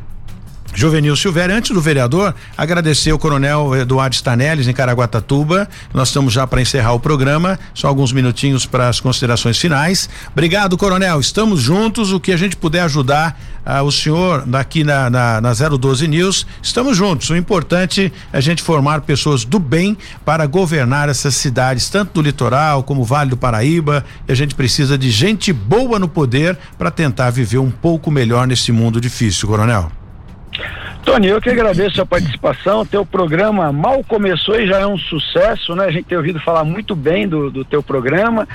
Juvenil Silvério, antes do vereador, agradecer o coronel Eduardo Stanelis em Caraguatatuba. Nós estamos já para encerrar o programa, só alguns minutinhos para as considerações finais. Obrigado, coronel. Estamos juntos. O que a gente puder ajudar ah, o senhor aqui na, na, na 012 News, estamos juntos. O importante é a gente formar pessoas do bem para governar essas cidades, tanto do litoral como Vale do Paraíba. E a gente precisa de gente boa no poder para tentar viver um pouco melhor nesse mundo difícil, coronel. Tony, eu que agradeço a participação. Teu programa mal começou e já é um sucesso, né? A gente tem ouvido falar muito bem do, do teu programa.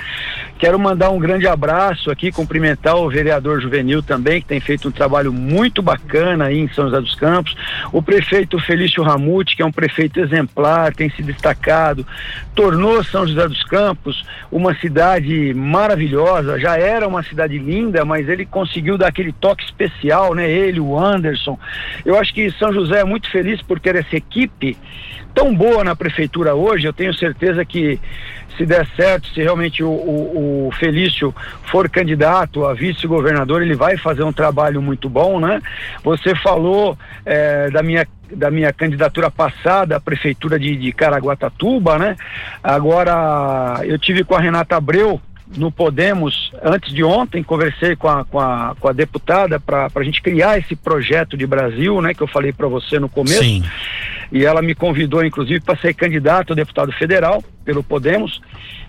Quero mandar um grande abraço aqui, cumprimentar o vereador Juvenil também, que tem feito um trabalho muito bacana aí em São José dos Campos. O prefeito Felício Ramute, que é um prefeito exemplar, tem se destacado, tornou São José dos Campos uma cidade maravilhosa. Já era uma cidade linda, mas ele conseguiu dar aquele toque especial, né? Ele, o Anderson. Eu acho que que São José é muito feliz por ter essa equipe tão boa na prefeitura hoje. Eu tenho certeza que se der certo, se realmente o, o, o Felício for candidato a vice-governador, ele vai fazer um trabalho muito bom, né? Você falou é, da minha da minha candidatura passada à prefeitura de, de Caraguatatuba, né? Agora eu tive com a Renata Abreu no Podemos, antes de ontem, conversei com a, com a, com a deputada para a gente criar esse projeto de Brasil, né, que eu falei para você no começo. Sim. E ela me convidou, inclusive, para ser candidato a deputado federal pelo Podemos.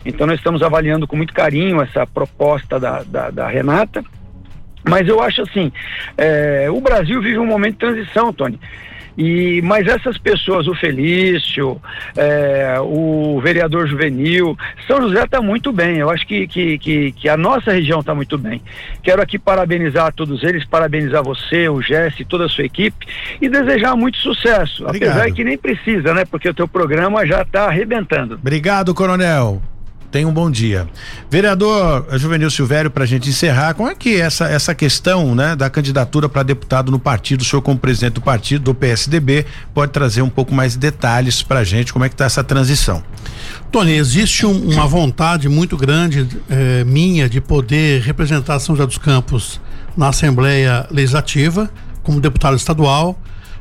Então, nós estamos avaliando com muito carinho essa proposta da, da, da Renata. Mas eu acho assim, é, o Brasil vive um momento de transição, Tony. E, mas essas pessoas, o Felício, é, o vereador Juvenil, São José está muito bem. Eu acho que, que, que, que a nossa região está muito bem. Quero aqui parabenizar todos eles, parabenizar você, o Jesse, toda a sua equipe e desejar muito sucesso. Obrigado. Apesar que nem precisa, né? Porque o teu programa já está arrebentando. Obrigado, Coronel. Tenha um bom dia. Vereador Juvenil Silvério, para a gente encerrar, como é que essa, essa questão né, da candidatura para deputado no partido, o senhor como presidente do partido, do PSDB, pode trazer um pouco mais de detalhes para a gente, como é que está essa transição? Tony, existe um, uma vontade muito grande eh, minha de poder representar São José dos Campos na Assembleia Legislativa, como deputado estadual,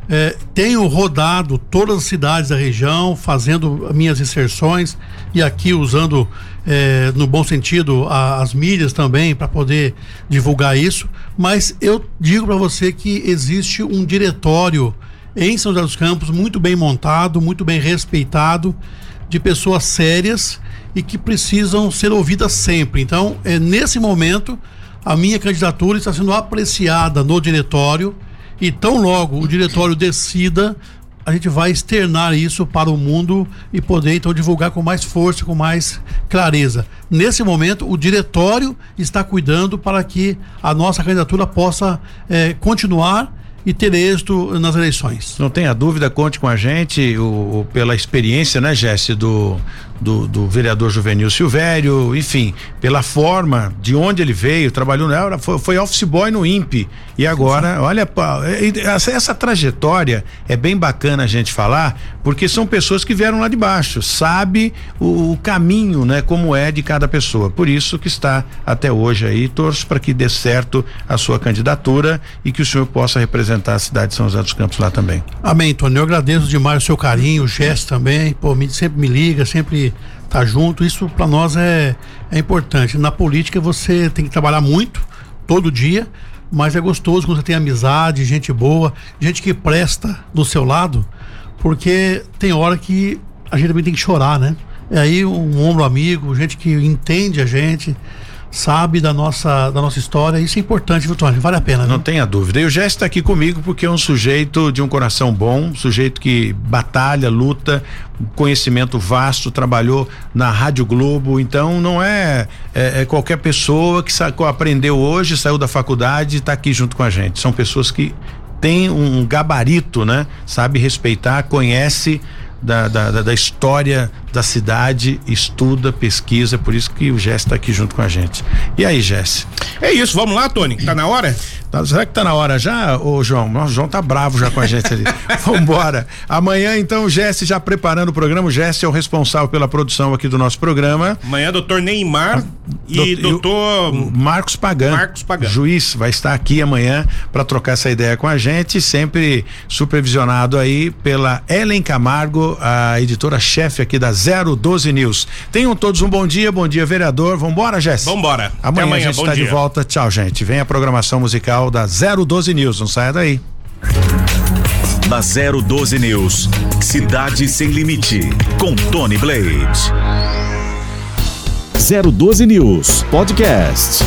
é, tenho rodado todas as cidades da região, fazendo minhas inserções e aqui usando, é, no bom sentido, a, as mídias também para poder divulgar isso. Mas eu digo para você que existe um diretório em São José dos Campos muito bem montado, muito bem respeitado, de pessoas sérias e que precisam ser ouvidas sempre. Então, é, nesse momento, a minha candidatura está sendo apreciada no diretório e tão logo o diretório decida, a gente vai externar isso para o mundo e poder então divulgar com mais força, com mais clareza. Nesse momento, o diretório está cuidando para que a nossa candidatura possa eh, continuar e ter êxito nas eleições. Não tenha dúvida, conte com a gente o, o pela experiência, né, Jesse, do, do, do, vereador Juvenil Silvério, enfim, pela forma de onde ele veio, trabalhou na foi, foi office boy no INPE e agora, Sim. olha, essa, essa, trajetória é bem bacana a gente falar, porque são pessoas que vieram lá de baixo, sabe o, o caminho, né, como é de cada pessoa. Por isso que está até hoje aí, torço para que dê certo a sua candidatura e que o senhor possa representar a cidade de São José dos Campos lá também. Amém, Tony. Eu agradeço demais o seu carinho, o gesto também, pô, me, sempre me liga, sempre tá junto, isso para nós é, é importante. Na política você tem que trabalhar muito, todo dia, mas é gostoso quando você tem amizade, gente boa, gente que presta do seu lado, porque tem hora que a gente também tem que chorar, né? E aí um ombro amigo, gente que entende a gente, sabe da nossa, da nossa história. Isso é importante, viu, Tony? Vale a pena. Não tenha dúvida. E o Jess está aqui comigo porque é um sujeito de um coração bom, um sujeito que batalha, luta, conhecimento vasto, trabalhou na Rádio Globo. Então não é, é, é qualquer pessoa que sa, aprendeu hoje, saiu da faculdade e está aqui junto com a gente. São pessoas que têm um gabarito, né? Sabe respeitar, conhece da, da, da, história da cidade, estuda, pesquisa, por isso que o Jesse está aqui junto com a gente. E aí, Jesse? É isso, vamos lá, Tony? Tá na hora? Tá, será que tá na hora já, ô João? Nossa, o João tá bravo já com a gente ali. Vambora. Amanhã, então, o Jesse já preparando o programa. O Jesse é o responsável pela produção aqui do nosso programa. Amanhã, doutor Neymar ah, e doutor Marcos Pagan. Marcos Pagan. Juiz, vai estar aqui amanhã para trocar essa ideia com a gente, sempre supervisionado aí pela Ellen Camargo, a editora-chefe aqui da 012 News. Tenham todos um bom dia, bom dia, vereador. Vambora, Jesse? Vambora. Amanhã, amanhã a gente está de volta. Tchau, gente. Vem a programação musical da 012 News. Não saia daí. Na 012 News, Cidade Sem Limite, com Tony Blade. 012 News Podcast.